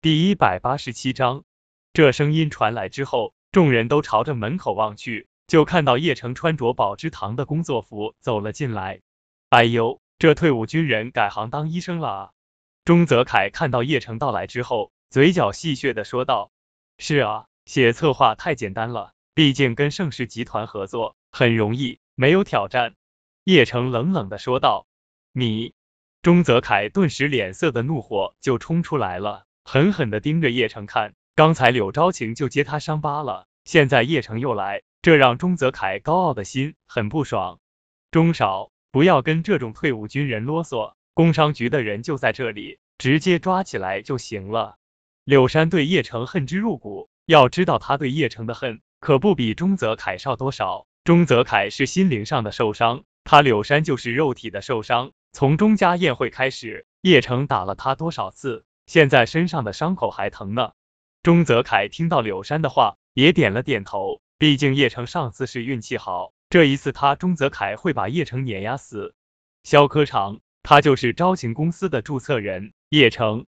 第一百八十七章，这声音传来之后，众人都朝着门口望去，就看到叶城穿着宝芝堂的工作服走了进来。哎呦，这退伍军人改行当医生了啊！钟泽凯看到叶城到来之后，嘴角戏谑的说道：“是啊，写策划太简单了，毕竟跟盛世集团合作很容易，没有挑战。”叶城冷冷的说道：“你！”钟泽凯顿时脸色的怒火就冲出来了。狠狠的盯着叶城看，刚才柳昭晴就揭他伤疤了，现在叶城又来，这让钟泽凯高傲的心很不爽。钟少，不要跟这种退伍军人啰嗦，工商局的人就在这里，直接抓起来就行了。柳山对叶城恨之入骨，要知道他对叶城的恨可不比钟泽凯少多少。钟泽凯是心灵上的受伤，他柳山就是肉体的受伤。从钟家宴会开始，叶城打了他多少次？现在身上的伤口还疼呢。钟泽凯听到柳山的话，也点了点头。毕竟叶城上次是运气好，这一次他钟泽凯会把叶城碾压死。肖科长，他就是招行公司的注册人叶城。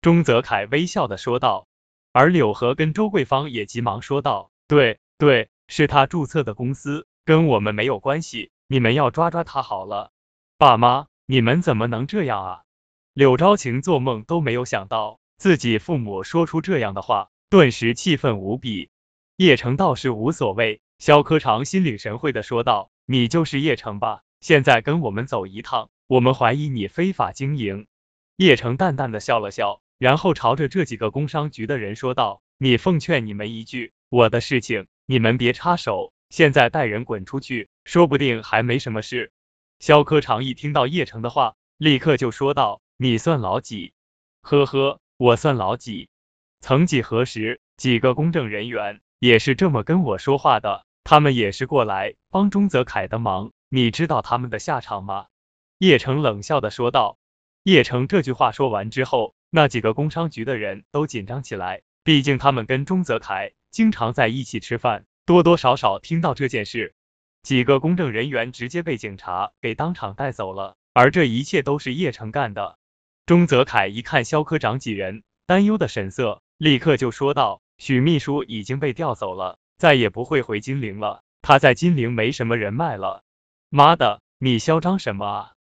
钟泽凯微笑的说道。而柳河跟周桂芳也急忙说道：“对对，是他注册的公司，跟我们没有关系，你们要抓抓他好了。”爸妈，你们怎么能这样啊？柳昭晴做梦都没有想到，自己父母说出这样的话，顿时气愤无比。叶城倒是无所谓，肖科长心领神会的说道：“你就是叶城吧？现在跟我们走一趟，我们怀疑你非法经营。”叶城淡淡的笑了笑，然后朝着这几个工商局的人说道：“你奉劝你们一句，我的事情你们别插手，现在带人滚出去，说不定还没什么事。”肖科长一听到叶城的话，立刻就说道。你算老几？呵呵，我算老几？曾几何时，几个公证人员也是这么跟我说话的，他们也是过来帮钟泽凯的忙，你知道他们的下场吗？叶城冷笑的说道。叶城这句话说完之后，那几个工商局的人都紧张起来，毕竟他们跟钟泽凯经常在一起吃饭，多多少少听到这件事，几个公证人员直接被警察给当场带走了，而这一切都是叶城干的。钟泽凯一看肖科长几人担忧的神色，立刻就说道：“许秘书已经被调走了，再也不会回金陵了。他在金陵没什么人脉了。”妈的，你嚣张什么啊？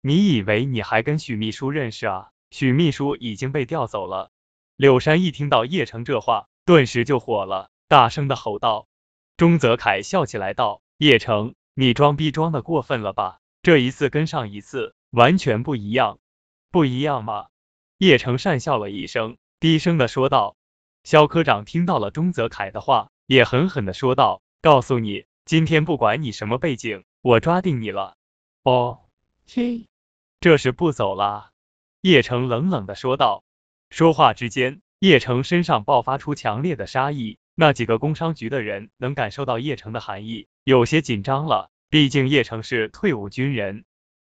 你以为你还跟许秘书认识啊？许秘书已经被调走了。柳山一听到叶城这话，顿时就火了，大声的吼道。钟泽凯笑起来道：“叶城，你装逼装的过分了吧？这一次跟上一次完全不一样。”不一样吗？叶城讪笑了一声，低声的说道。肖科长听到了钟泽凯的话，也狠狠的说道：“告诉你，今天不管你什么背景，我抓定你了。”哦，嘿，这是不走了？叶城冷冷的说道。说话之间，叶城身上爆发出强烈的杀意。那几个工商局的人能感受到叶城的寒意，有些紧张了。毕竟叶城是退伍军人，